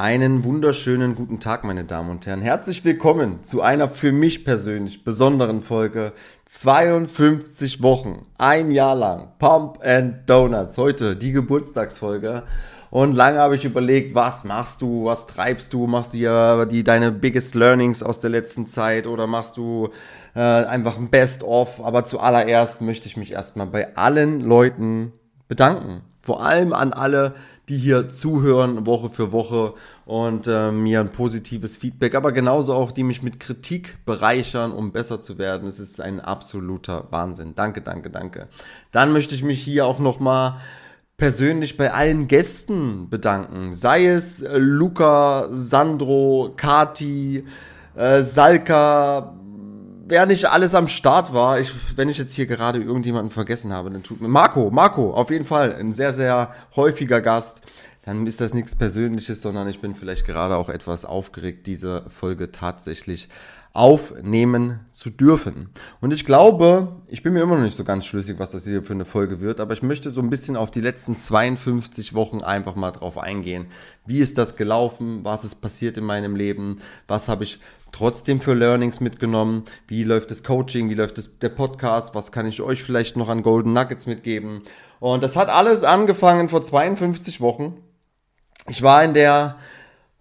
Einen wunderschönen guten Tag, meine Damen und Herren. Herzlich willkommen zu einer für mich persönlich besonderen Folge. 52 Wochen, ein Jahr lang. Pump and Donuts. Heute die Geburtstagsfolge. Und lange habe ich überlegt, was machst du, was treibst du, machst du ja die deine biggest learnings aus der letzten Zeit oder machst du äh, einfach ein Best of. Aber zuallererst möchte ich mich erstmal bei allen Leuten bedanken. Vor allem an alle, die hier zuhören Woche für Woche und äh, mir ein positives Feedback, aber genauso auch, die mich mit Kritik bereichern, um besser zu werden. Es ist ein absoluter Wahnsinn. Danke, danke, danke. Dann möchte ich mich hier auch nochmal persönlich bei allen Gästen bedanken. Sei es äh, Luca, Sandro, Kati, äh, Salka, wer nicht alles am Start war, ich, wenn ich jetzt hier gerade irgendjemanden vergessen habe, dann tut mir Marco, Marco, auf jeden Fall ein sehr, sehr häufiger Gast. Dann ist das nichts Persönliches, sondern ich bin vielleicht gerade auch etwas aufgeregt, diese Folge tatsächlich aufnehmen zu dürfen. Und ich glaube, ich bin mir immer noch nicht so ganz schlüssig, was das hier für eine Folge wird, aber ich möchte so ein bisschen auf die letzten 52 Wochen einfach mal drauf eingehen. Wie ist das gelaufen? Was ist passiert in meinem Leben? Was habe ich trotzdem für Learnings mitgenommen? Wie läuft das Coaching? Wie läuft das, der Podcast? Was kann ich euch vielleicht noch an Golden Nuggets mitgeben? Und das hat alles angefangen vor 52 Wochen. Ich war in der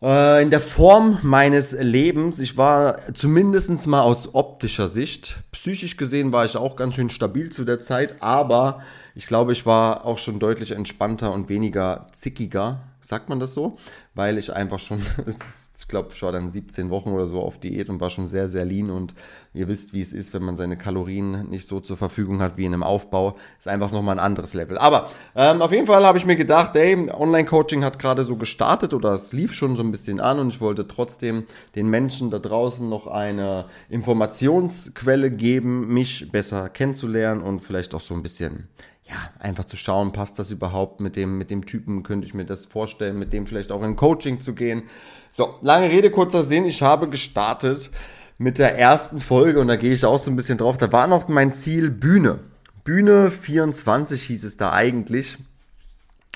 äh, in der Form meines Lebens, ich war zumindest mal aus optischer Sicht, psychisch gesehen war ich auch ganz schön stabil zu der Zeit, aber ich glaube, ich war auch schon deutlich entspannter und weniger zickiger, sagt man das so? Weil ich einfach schon, ich glaube, ich war dann 17 Wochen oder so auf Diät und war schon sehr, sehr lean und ihr wisst, wie es ist, wenn man seine Kalorien nicht so zur Verfügung hat wie in einem Aufbau, ist einfach nochmal ein anderes Level. Aber ähm, auf jeden Fall habe ich mir gedacht, ey, Online-Coaching hat gerade so gestartet oder es lief schon so ein bisschen an und ich wollte trotzdem den Menschen da draußen noch eine Informationsquelle geben, mich besser kennenzulernen und vielleicht auch so ein bisschen ja, einfach zu schauen, passt das überhaupt mit dem, mit dem Typen, könnte ich mir das vorstellen, mit dem vielleicht auch in Coaching zu gehen. So, lange Rede, kurzer Sinn, ich habe gestartet mit der ersten Folge und da gehe ich auch so ein bisschen drauf. Da war noch mein Ziel Bühne. Bühne 24 hieß es da eigentlich.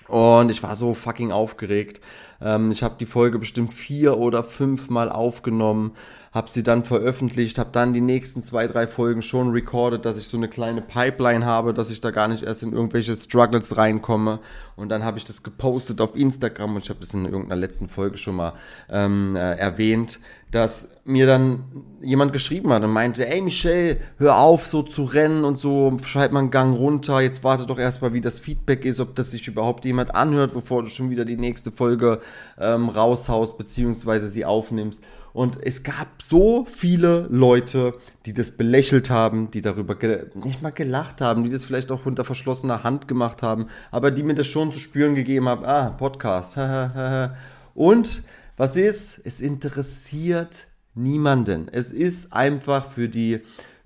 Und ich war so fucking aufgeregt. Ähm, ich habe die Folge bestimmt vier oder fünf Mal aufgenommen, habe sie dann veröffentlicht, habe dann die nächsten zwei, drei Folgen schon recorded, dass ich so eine kleine Pipeline habe, dass ich da gar nicht erst in irgendwelche Struggles reinkomme. Und dann habe ich das gepostet auf Instagram und ich habe das in irgendeiner letzten Folge schon mal ähm, äh, erwähnt, dass mir dann jemand geschrieben hat und meinte, ey Michelle, hör auf so zu rennen und so, schreib mal einen Gang runter, jetzt warte doch erstmal, wie das Feedback ist, ob das sich überhaupt jemand anhört, bevor du schon wieder die nächste Folge ähm, raushaust, beziehungsweise sie aufnimmst. Und es gab so viele Leute, die das belächelt haben, die darüber nicht mal gelacht haben, die das vielleicht auch unter verschlossener Hand gemacht haben, aber die mir das schon zu spüren gegeben haben, ah, Podcast. Und was ist? Es interessiert niemanden. Es ist einfach für die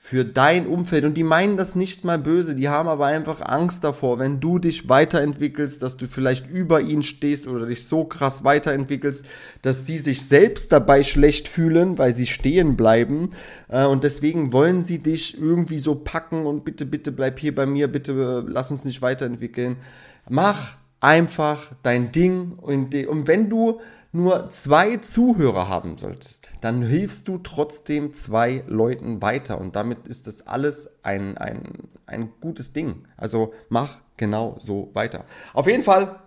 für dein Umfeld. Und die meinen das nicht mal böse, die haben aber einfach Angst davor, wenn du dich weiterentwickelst, dass du vielleicht über ihnen stehst oder dich so krass weiterentwickelst, dass sie sich selbst dabei schlecht fühlen, weil sie stehen bleiben. Äh, und deswegen wollen sie dich irgendwie so packen und bitte, bitte bleib hier bei mir, bitte lass uns nicht weiterentwickeln. Mach einfach dein Ding und, und wenn du nur zwei Zuhörer haben solltest, dann hilfst du trotzdem zwei Leuten weiter. Und damit ist das alles ein, ein, ein gutes Ding. Also mach genau so weiter. Auf jeden Fall.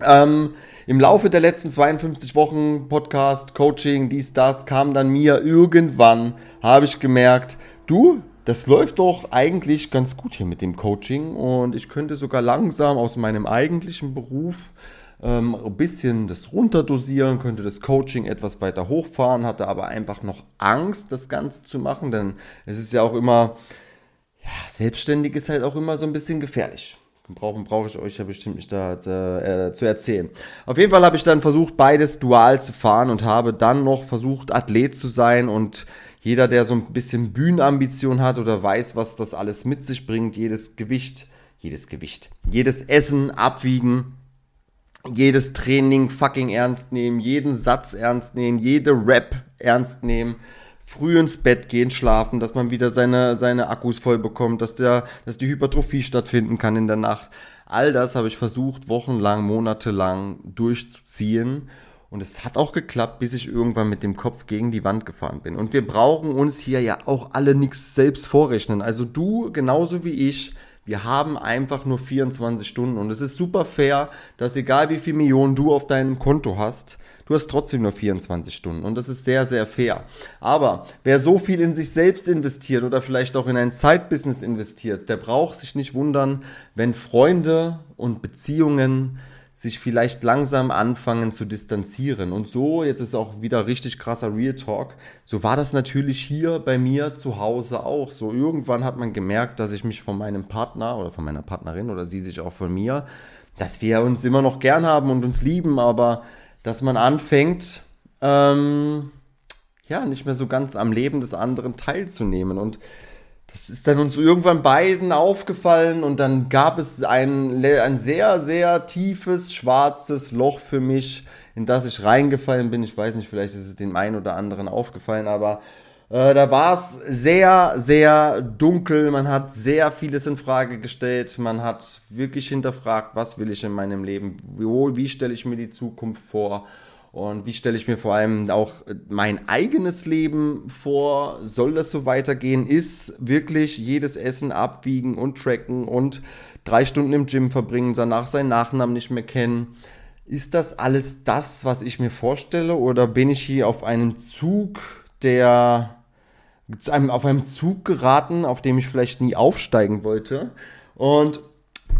Ähm, Im Laufe der letzten 52 Wochen Podcast, Coaching, dies, das, kam dann mir irgendwann, habe ich gemerkt, du, das läuft doch eigentlich ganz gut hier mit dem Coaching und ich könnte sogar langsam aus meinem eigentlichen Beruf ähm, ein bisschen das runterdosieren, könnte das Coaching etwas weiter hochfahren, hatte aber einfach noch Angst, das Ganze zu machen, denn es ist ja auch immer, ja, selbstständig ist halt auch immer so ein bisschen gefährlich. Brauchen brauche ich euch ja bestimmt nicht da äh, zu erzählen. Auf jeden Fall habe ich dann versucht, beides dual zu fahren und habe dann noch versucht, Athlet zu sein und jeder, der so ein bisschen Bühnenambition hat oder weiß, was das alles mit sich bringt, jedes Gewicht, jedes Gewicht, jedes Essen abwiegen, jedes Training fucking ernst nehmen, jeden Satz ernst nehmen, jede Rap ernst nehmen, früh ins Bett gehen, schlafen, dass man wieder seine, seine Akkus voll bekommt, dass, der, dass die Hypertrophie stattfinden kann in der Nacht. All das habe ich versucht, wochenlang, monatelang durchzuziehen. Und es hat auch geklappt, bis ich irgendwann mit dem Kopf gegen die Wand gefahren bin. Und wir brauchen uns hier ja auch alle nichts selbst vorrechnen. Also du genauso wie ich. Wir haben einfach nur 24 Stunden und es ist super fair, dass egal wie viel Millionen du auf deinem Konto hast, du hast trotzdem nur 24 Stunden und das ist sehr, sehr fair. Aber wer so viel in sich selbst investiert oder vielleicht auch in ein Zeitbusiness investiert, der braucht sich nicht wundern, wenn Freunde und Beziehungen sich vielleicht langsam anfangen zu distanzieren. Und so, jetzt ist auch wieder richtig krasser Real Talk, so war das natürlich hier bei mir zu Hause auch. So irgendwann hat man gemerkt, dass ich mich von meinem Partner oder von meiner Partnerin oder sie sich auch von mir, dass wir uns immer noch gern haben und uns lieben, aber dass man anfängt, ähm, ja, nicht mehr so ganz am Leben des anderen teilzunehmen. Und das ist dann uns irgendwann beiden aufgefallen und dann gab es ein, ein sehr, sehr tiefes, schwarzes Loch für mich, in das ich reingefallen bin. Ich weiß nicht, vielleicht ist es dem einen oder anderen aufgefallen, aber äh, da war es sehr, sehr dunkel. Man hat sehr vieles in Frage gestellt. Man hat wirklich hinterfragt, was will ich in meinem Leben? Wie, wie stelle ich mir die Zukunft vor? Und wie stelle ich mir vor allem auch mein eigenes Leben vor? Soll das so weitergehen? Ist wirklich jedes Essen abwiegen und tracken und drei Stunden im Gym verbringen, danach seinen Nachnamen nicht mehr kennen? Ist das alles das, was ich mir vorstelle? Oder bin ich hier auf einem Zug, der auf einem Zug geraten, auf dem ich vielleicht nie aufsteigen wollte? Und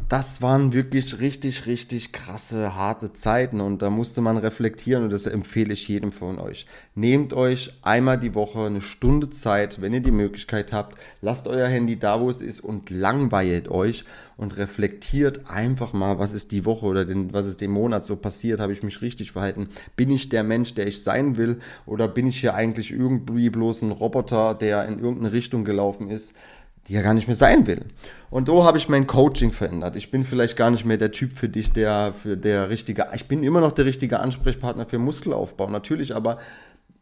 das waren wirklich richtig, richtig krasse, harte Zeiten und da musste man reflektieren und das empfehle ich jedem von euch. Nehmt euch einmal die Woche eine Stunde Zeit, wenn ihr die Möglichkeit habt, lasst euer Handy da, wo es ist und langweilt euch und reflektiert einfach mal, was ist die Woche oder den, was ist den Monat so passiert, habe ich mich richtig verhalten, bin ich der Mensch, der ich sein will oder bin ich hier eigentlich irgendwie bloß ein Roboter, der in irgendeine Richtung gelaufen ist die ja gar nicht mehr sein will. Und so habe ich mein Coaching verändert. Ich bin vielleicht gar nicht mehr der Typ für dich, der für der richtige, ich bin immer noch der richtige Ansprechpartner für Muskelaufbau, natürlich, aber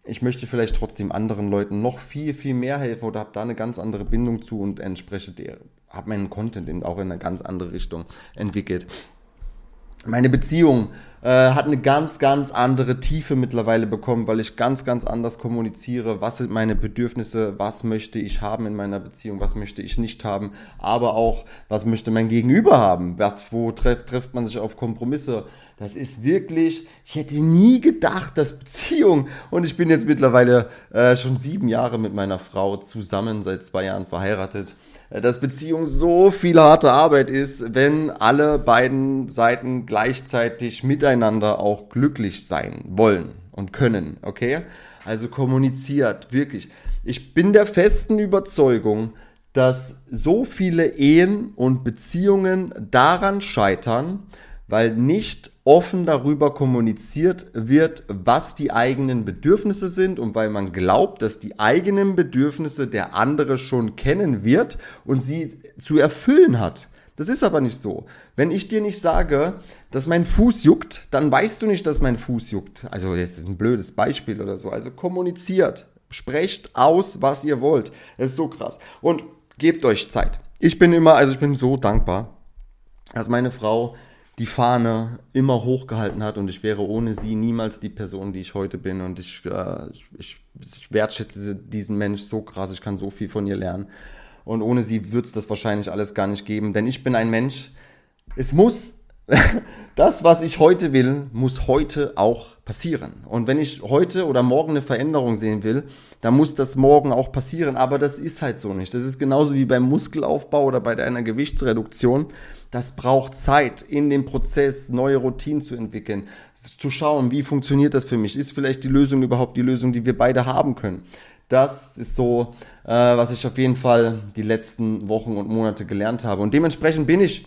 ich möchte vielleicht trotzdem anderen Leuten noch viel, viel mehr helfen oder habe da eine ganz andere Bindung zu und entspreche der, habe meinen Content eben auch in eine ganz andere Richtung entwickelt. Meine Beziehung äh, hat eine ganz, ganz andere Tiefe mittlerweile bekommen, weil ich ganz, ganz anders kommuniziere. Was sind meine Bedürfnisse? Was möchte ich haben in meiner Beziehung? Was möchte ich nicht haben? Aber auch, was möchte mein Gegenüber haben? Was, wo treff, trifft man sich auf Kompromisse? Das ist wirklich, ich hätte nie gedacht, dass Beziehung, und ich bin jetzt mittlerweile äh, schon sieben Jahre mit meiner Frau zusammen, seit zwei Jahren verheiratet, äh, dass Beziehung so viel harte Arbeit ist, wenn alle beiden Seiten gleichzeitig miteinander auch glücklich sein wollen und können, okay? Also kommuniziert, wirklich. Ich bin der festen Überzeugung, dass so viele Ehen und Beziehungen daran scheitern, weil nicht offen darüber kommuniziert wird, was die eigenen Bedürfnisse sind und weil man glaubt, dass die eigenen Bedürfnisse der andere schon kennen wird und sie zu erfüllen hat. Das ist aber nicht so. Wenn ich dir nicht sage, dass mein Fuß juckt, dann weißt du nicht, dass mein Fuß juckt. Also das ist ein blödes Beispiel oder so. Also kommuniziert, sprecht aus, was ihr wollt. Das ist so krass. Und gebt euch Zeit. Ich bin immer, also ich bin so dankbar, dass meine Frau die Fahne immer hochgehalten hat und ich wäre ohne sie niemals die Person, die ich heute bin. Und ich, äh, ich, ich wertschätze diesen Mensch so krass, ich kann so viel von ihr lernen. Und ohne sie wird es das wahrscheinlich alles gar nicht geben, denn ich bin ein Mensch. Es muss, das, was ich heute will, muss heute auch passieren. Und wenn ich heute oder morgen eine Veränderung sehen will, dann muss das morgen auch passieren. Aber das ist halt so nicht. Das ist genauso wie beim Muskelaufbau oder bei einer Gewichtsreduktion. Das braucht Zeit in dem Prozess, neue Routinen zu entwickeln, zu schauen, wie funktioniert das für mich? Ist vielleicht die Lösung überhaupt die Lösung, die wir beide haben können? Das ist so, äh, was ich auf jeden Fall die letzten Wochen und Monate gelernt habe. Und dementsprechend bin ich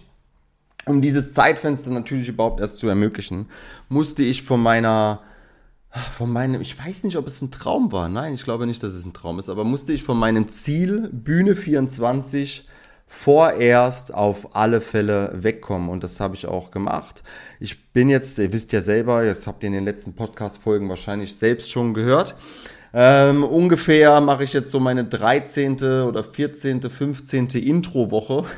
um dieses Zeitfenster natürlich überhaupt erst zu ermöglichen, musste ich von meiner, von meinem, ich weiß nicht, ob es ein Traum war, nein, ich glaube nicht, dass es ein Traum ist, aber musste ich von meinem Ziel Bühne 24 vorerst auf alle Fälle wegkommen und das habe ich auch gemacht. Ich bin jetzt, ihr wisst ja selber, jetzt habt ihr in den letzten Podcast-Folgen wahrscheinlich selbst schon gehört, ähm, ungefähr mache ich jetzt so meine 13. oder 14., 15. Intro-Woche.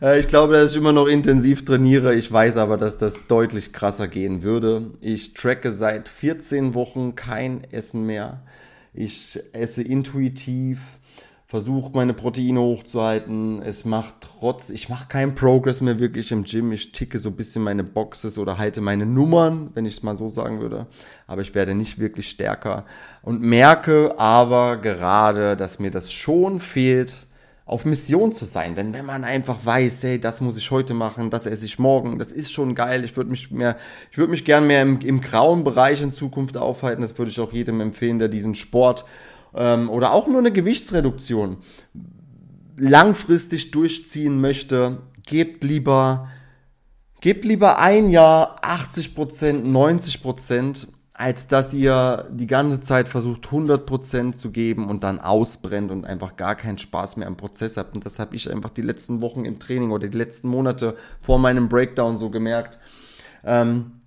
Äh, ich glaube, dass ich immer noch intensiv trainiere. Ich weiß aber, dass das deutlich krasser gehen würde. Ich tracke seit 14 Wochen kein Essen mehr. Ich esse intuitiv versuche meine Proteine hochzuhalten. Es macht trotz, ich mache keinen Progress mehr wirklich im Gym. Ich ticke so ein bisschen meine Boxes oder halte meine Nummern, wenn ich es mal so sagen würde. Aber ich werde nicht wirklich stärker und merke aber gerade, dass mir das schon fehlt, auf Mission zu sein. Denn wenn man einfach weiß, hey, das muss ich heute machen, das esse ich morgen, das ist schon geil. Ich würde mich mehr, ich würde mich gern mehr im, im grauen Bereich in Zukunft aufhalten. Das würde ich auch jedem empfehlen, der diesen Sport ähm, oder auch nur eine Gewichtsreduktion langfristig durchziehen möchte, gebt lieber, gebt lieber ein Jahr 80%, 90%, als dass ihr die ganze Zeit versucht 100% zu geben und dann ausbrennt und einfach gar keinen Spaß mehr am Prozess habt. Und das habe ich einfach die letzten Wochen im Training oder die letzten Monate vor meinem Breakdown so gemerkt. Ähm,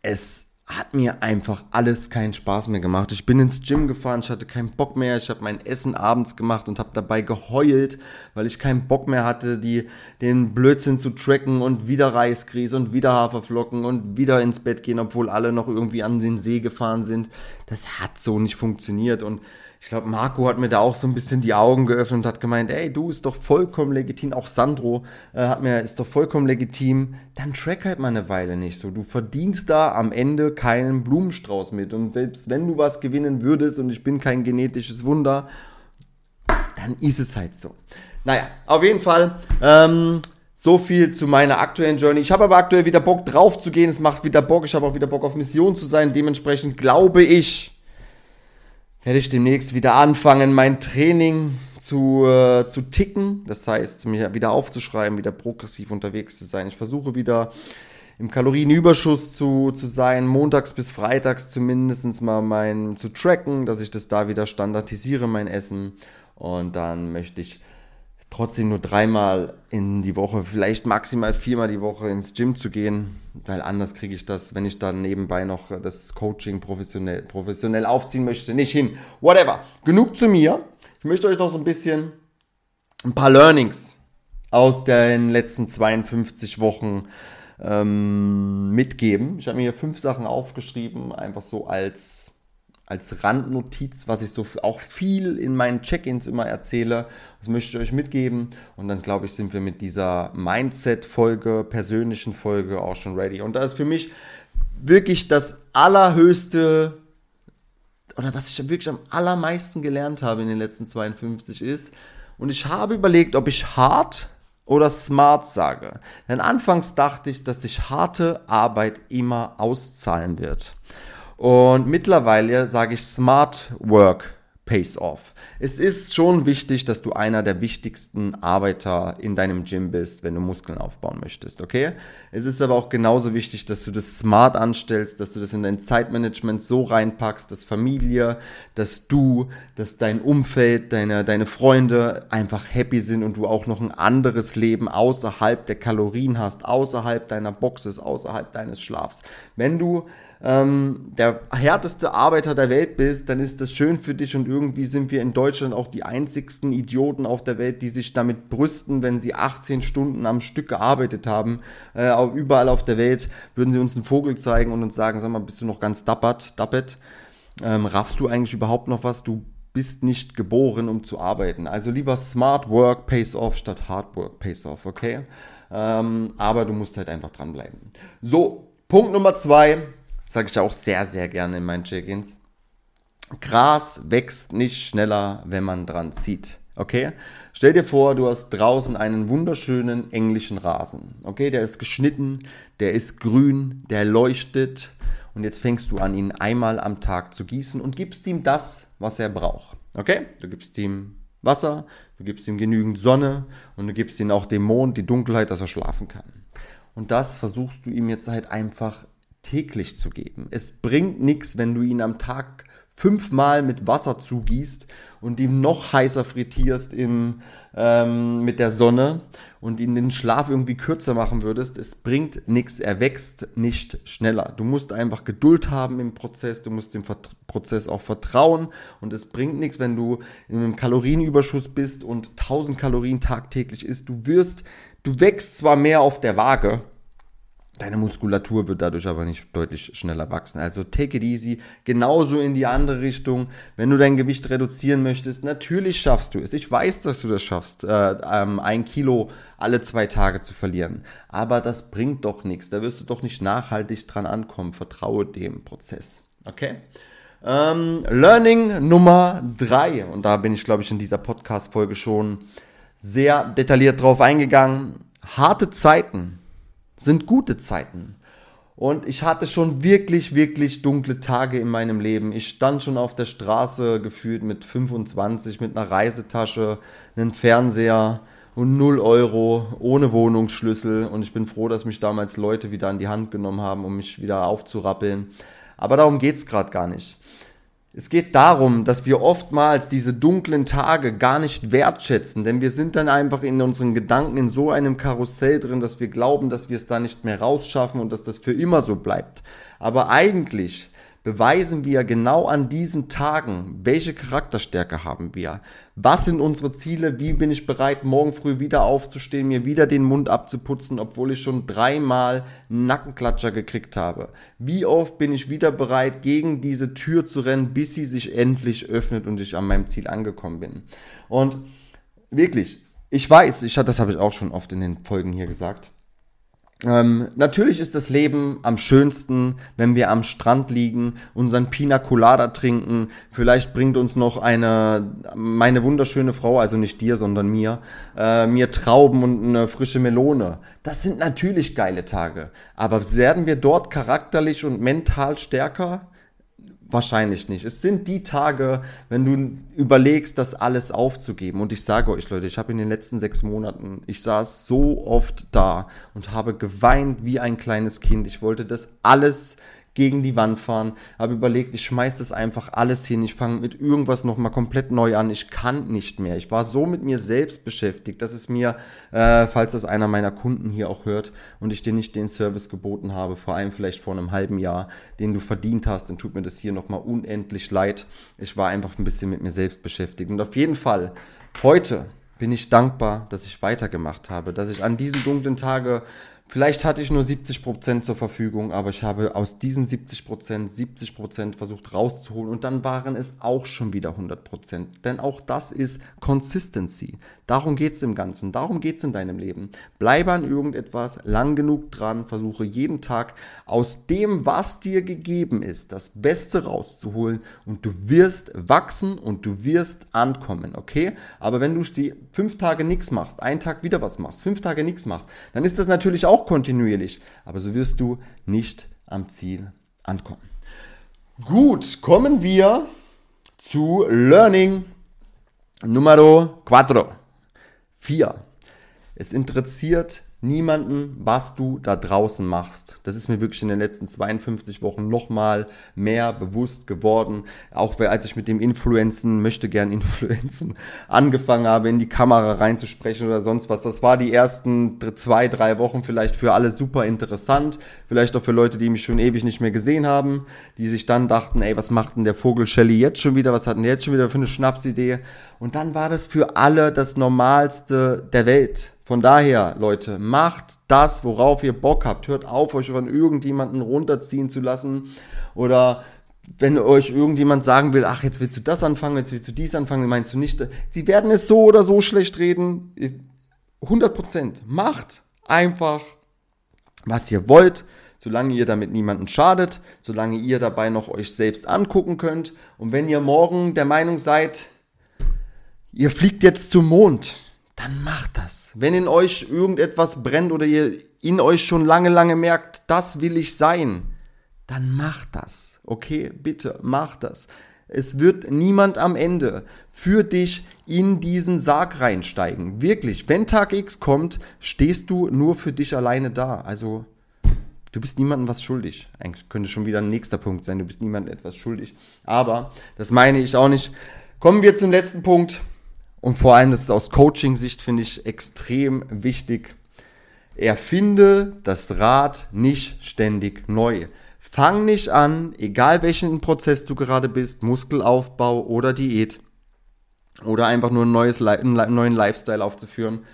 es hat mir einfach alles keinen Spaß mehr gemacht. Ich bin ins Gym gefahren, ich hatte keinen Bock mehr, ich habe mein Essen abends gemacht und habe dabei geheult, weil ich keinen Bock mehr hatte, die, den Blödsinn zu tracken und wieder Reisgrieß und wieder Haferflocken und wieder ins Bett gehen, obwohl alle noch irgendwie an den See gefahren sind. Das hat so nicht funktioniert und ich glaube, Marco hat mir da auch so ein bisschen die Augen geöffnet und hat gemeint, ey, du ist doch vollkommen legitim, auch Sandro äh, hat mir, ist doch vollkommen legitim, dann track halt mal eine Weile nicht so. Du verdienst da am Ende keinen Blumenstrauß mit und selbst wenn du was gewinnen würdest und ich bin kein genetisches Wunder, dann ist es halt so. Naja, auf jeden Fall, ähm, so viel zu meiner aktuellen Journey. Ich habe aber aktuell wieder Bock drauf zu gehen. Es macht wieder Bock. Ich habe auch wieder Bock auf Mission zu sein. Dementsprechend glaube ich, werde ich demnächst wieder anfangen, mein Training zu, äh, zu ticken. Das heißt, mir wieder aufzuschreiben, wieder progressiv unterwegs zu sein. Ich versuche wieder im Kalorienüberschuss zu, zu sein, montags bis freitags zumindest mal mein zu tracken, dass ich das da wieder standardisiere, mein Essen. Und dann möchte ich trotzdem nur dreimal in die Woche, vielleicht maximal viermal die Woche ins Gym zu gehen, weil anders kriege ich das, wenn ich dann nebenbei noch das Coaching professionell, professionell aufziehen möchte, nicht hin. Whatever. Genug zu mir. Ich möchte euch noch so ein bisschen ein paar Learnings aus den letzten 52 Wochen ähm, mitgeben. Ich habe mir hier fünf Sachen aufgeschrieben, einfach so als als Randnotiz, was ich so auch viel in meinen Check-ins immer erzähle. Das möchte ich euch mitgeben. Und dann glaube ich, sind wir mit dieser Mindset-Folge, persönlichen Folge auch schon ready. Und da ist für mich wirklich das allerhöchste oder was ich wirklich am allermeisten gelernt habe in den letzten 52 ist, und ich habe überlegt, ob ich hart oder smart sage. Denn anfangs dachte ich, dass sich harte Arbeit immer auszahlen wird. Und mittlerweile sage ich Smart Work pays off. Es ist schon wichtig, dass du einer der wichtigsten Arbeiter in deinem Gym bist, wenn du Muskeln aufbauen möchtest, okay? Es ist aber auch genauso wichtig, dass du das smart anstellst, dass du das in dein Zeitmanagement so reinpackst, dass Familie, dass du, dass dein Umfeld, deine, deine Freunde einfach happy sind und du auch noch ein anderes Leben außerhalb der Kalorien hast, außerhalb deiner Boxes, außerhalb deines Schlafs. Wenn du ähm, der härteste Arbeiter der Welt bist, dann ist das schön für dich und irgendwie sind wir in Deutschland auch die einzigsten Idioten auf der Welt, die sich damit brüsten, wenn sie 18 Stunden am Stück gearbeitet haben. Äh, überall auf der Welt würden sie uns einen Vogel zeigen und uns sagen, sag mal, bist du noch ganz dappert, dappet? Ähm, raffst du eigentlich überhaupt noch was? Du bist nicht geboren, um zu arbeiten. Also lieber Smart Work pays off statt Hard Work pays off, okay? Ähm, aber du musst halt einfach dranbleiben. So, Punkt Nummer zwei, sage ich auch sehr, sehr gerne in meinen Check-ins. Gras wächst nicht schneller, wenn man dran zieht. Okay? Stell dir vor, du hast draußen einen wunderschönen englischen Rasen. Okay? Der ist geschnitten, der ist grün, der leuchtet. Und jetzt fängst du an, ihn einmal am Tag zu gießen und gibst ihm das, was er braucht. Okay? Du gibst ihm Wasser, du gibst ihm genügend Sonne und du gibst ihm auch dem Mond die Dunkelheit, dass er schlafen kann. Und das versuchst du ihm jetzt halt einfach täglich zu geben. Es bringt nichts, wenn du ihn am Tag fünfmal mit Wasser zugießt und ihn noch heißer frittierst im, ähm, mit der Sonne und ihn den Schlaf irgendwie kürzer machen würdest, es bringt nichts, er wächst nicht schneller. Du musst einfach Geduld haben im Prozess, du musst dem Vert Prozess auch vertrauen und es bringt nichts, wenn du in einem Kalorienüberschuss bist und 1000 Kalorien tagtäglich isst. Du wirst, du wächst zwar mehr auf der Waage, Deine Muskulatur wird dadurch aber nicht deutlich schneller wachsen. Also take it easy. Genauso in die andere Richtung. Wenn du dein Gewicht reduzieren möchtest, natürlich schaffst du es. Ich weiß, dass du das schaffst, äh, ähm, ein Kilo alle zwei Tage zu verlieren. Aber das bringt doch nichts. Da wirst du doch nicht nachhaltig dran ankommen. Vertraue dem Prozess. Okay? Ähm, Learning Nummer drei. Und da bin ich, glaube ich, in dieser Podcast-Folge schon sehr detailliert drauf eingegangen. Harte Zeiten sind gute Zeiten. Und ich hatte schon wirklich, wirklich dunkle Tage in meinem Leben. Ich stand schon auf der Straße gefühlt mit 25, mit einer Reisetasche, einem Fernseher und 0 Euro, ohne Wohnungsschlüssel. Und ich bin froh, dass mich damals Leute wieder an die Hand genommen haben, um mich wieder aufzurappeln. Aber darum geht es gerade gar nicht. Es geht darum, dass wir oftmals diese dunklen Tage gar nicht wertschätzen, denn wir sind dann einfach in unseren Gedanken in so einem Karussell drin, dass wir glauben, dass wir es da nicht mehr rausschaffen und dass das für immer so bleibt. Aber eigentlich beweisen wir genau an diesen Tagen, welche Charakterstärke haben wir, was sind unsere Ziele, wie bin ich bereit, morgen früh wieder aufzustehen, mir wieder den Mund abzuputzen, obwohl ich schon dreimal Nackenklatscher gekriegt habe. Wie oft bin ich wieder bereit, gegen diese Tür zu rennen, bis sie sich endlich öffnet und ich an meinem Ziel angekommen bin. Und wirklich, ich weiß, ich, das habe ich auch schon oft in den Folgen hier gesagt, ähm, natürlich ist das Leben am schönsten, wenn wir am Strand liegen, unseren Pina Colada trinken. Vielleicht bringt uns noch eine, meine wunderschöne Frau, also nicht dir, sondern mir, äh, mir Trauben und eine frische Melone. Das sind natürlich geile Tage. Aber werden wir dort charakterlich und mental stärker? Wahrscheinlich nicht. Es sind die Tage, wenn du überlegst, das alles aufzugeben. Und ich sage euch, Leute, ich habe in den letzten sechs Monaten, ich saß so oft da und habe geweint wie ein kleines Kind. Ich wollte das alles gegen die Wand fahren, habe überlegt, ich schmeiß das einfach alles hin, ich fange mit irgendwas nochmal komplett neu an, ich kann nicht mehr. Ich war so mit mir selbst beschäftigt, dass es mir, äh, falls das einer meiner Kunden hier auch hört und ich dir nicht den Service geboten habe, vor allem vielleicht vor einem halben Jahr, den du verdient hast, dann tut mir das hier nochmal unendlich leid. Ich war einfach ein bisschen mit mir selbst beschäftigt und auf jeden Fall heute bin ich dankbar, dass ich weitergemacht habe, dass ich an diesen dunklen Tage Vielleicht hatte ich nur 70% zur Verfügung, aber ich habe aus diesen 70% 70% versucht rauszuholen und dann waren es auch schon wieder 100%. Denn auch das ist Consistency. Darum geht es im Ganzen, darum geht es in deinem Leben. Bleibe an irgendetwas lang genug dran, versuche jeden Tag aus dem, was dir gegeben ist, das Beste rauszuholen und du wirst wachsen und du wirst ankommen, okay? Aber wenn du die fünf Tage nichts machst, einen Tag wieder was machst, fünf Tage nichts machst, dann ist das natürlich auch auch kontinuierlich, aber so wirst du nicht am Ziel ankommen. Gut, kommen wir zu Learning Numero 4. 4. Es interessiert niemanden, was du da draußen machst. Das ist mir wirklich in den letzten 52 Wochen nochmal mehr bewusst geworden. Auch als ich mit dem Influenzen, möchte gern Influenzen, angefangen habe, in die Kamera reinzusprechen oder sonst was. Das war die ersten zwei, drei Wochen vielleicht für alle super interessant. Vielleicht auch für Leute, die mich schon ewig nicht mehr gesehen haben, die sich dann dachten, ey, was macht denn der Vogel Shelly jetzt schon wieder? Was hat denn der jetzt schon wieder für eine Schnapsidee? Und dann war das für alle das Normalste der Welt von daher, Leute, macht das, worauf ihr Bock habt. Hört auf, euch von irgendjemanden runterziehen zu lassen oder wenn euch irgendjemand sagen will, ach, jetzt willst du das anfangen, jetzt willst du dies anfangen, meinst du nicht, sie werden es so oder so schlecht reden. 100 Prozent. Macht einfach, was ihr wollt, solange ihr damit niemanden schadet, solange ihr dabei noch euch selbst angucken könnt. Und wenn ihr morgen der Meinung seid, ihr fliegt jetzt zum Mond, dann macht das. Wenn in euch irgendetwas brennt oder ihr in euch schon lange, lange merkt, das will ich sein, dann macht das. Okay, bitte, macht das. Es wird niemand am Ende für dich in diesen Sarg reinsteigen. Wirklich, wenn Tag X kommt, stehst du nur für dich alleine da. Also Du bist niemandem was schuldig. Eigentlich könnte schon wieder ein nächster Punkt sein. Du bist niemandem etwas schuldig. Aber das meine ich auch nicht. Kommen wir zum letzten Punkt. Und vor allem, das ist aus Coaching-Sicht, finde ich, extrem wichtig. Erfinde das Rad nicht ständig neu. Fang nicht an, egal welchen Prozess du gerade bist, Muskelaufbau oder Diät oder einfach nur ein neues, einen neuen Lifestyle aufzuführen.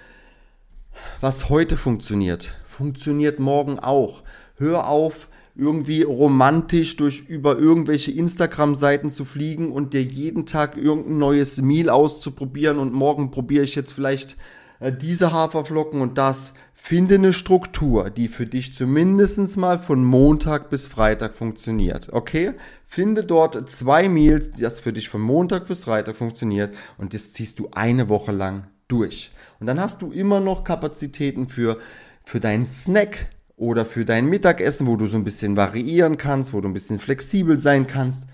Was heute funktioniert, funktioniert morgen auch. Hör auf, irgendwie romantisch durch über irgendwelche Instagram-Seiten zu fliegen und dir jeden Tag irgendein neues Meal auszuprobieren und morgen probiere ich jetzt vielleicht äh, diese Haferflocken und das. Finde eine Struktur, die für dich zumindest mal von Montag bis Freitag funktioniert. Okay? Finde dort zwei Meals, das für dich von Montag bis Freitag funktioniert und das ziehst du eine Woche lang durch. Und dann hast du immer noch Kapazitäten für, für deinen Snack, oder für dein Mittagessen, wo du so ein bisschen variieren kannst, wo du ein bisschen flexibel sein kannst.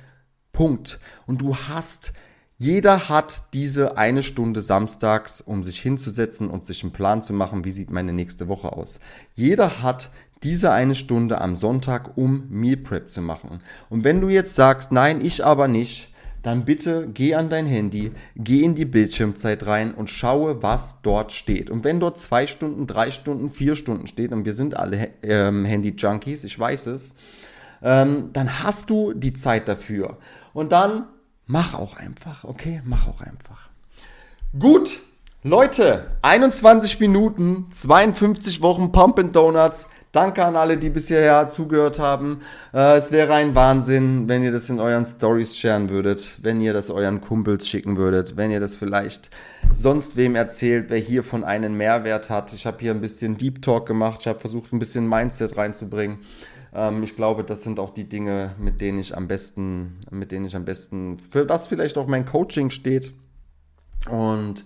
Punkt. Und du hast, jeder hat diese eine Stunde samstags, um sich hinzusetzen und sich einen Plan zu machen, wie sieht meine nächste Woche aus. Jeder hat diese eine Stunde am Sonntag, um Meal Prep zu machen. Und wenn du jetzt sagst, nein, ich aber nicht, dann bitte geh an dein Handy, geh in die Bildschirmzeit rein und schaue, was dort steht. Und wenn dort zwei Stunden, drei Stunden, vier Stunden steht, und wir sind alle ähm, Handy-Junkies, ich weiß es, ähm, dann hast du die Zeit dafür. Und dann mach auch einfach, okay? Mach auch einfach. Gut, Leute, 21 Minuten, 52 Wochen Pump and Donuts. Danke an alle, die bisher zugehört haben. Äh, es wäre ein Wahnsinn, wenn ihr das in euren Stories sharen würdet, wenn ihr das euren Kumpels schicken würdet, wenn ihr das vielleicht sonst wem erzählt, wer hiervon einen Mehrwert hat. Ich habe hier ein bisschen Deep Talk gemacht, ich habe versucht, ein bisschen Mindset reinzubringen. Ähm, ich glaube, das sind auch die Dinge, mit denen ich am besten, mit denen ich am besten, für das vielleicht auch mein Coaching steht. Und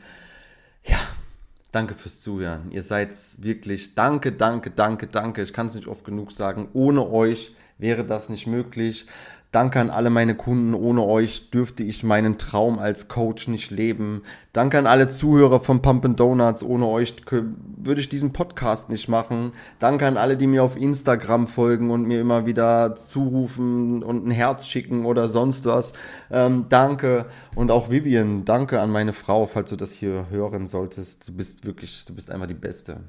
Danke fürs Zuhören. Ihr seid wirklich, danke, danke, danke, danke. Ich kann es nicht oft genug sagen. Ohne euch wäre das nicht möglich. Danke an alle meine Kunden. Ohne euch dürfte ich meinen Traum als Coach nicht leben. Danke an alle Zuhörer von Pump Donuts. Ohne euch würde ich diesen Podcast nicht machen. Danke an alle, die mir auf Instagram folgen und mir immer wieder zurufen und ein Herz schicken oder sonst was. Ähm, danke. Und auch Vivian, danke an meine Frau, falls du das hier hören solltest. Du bist wirklich, du bist einfach die Beste.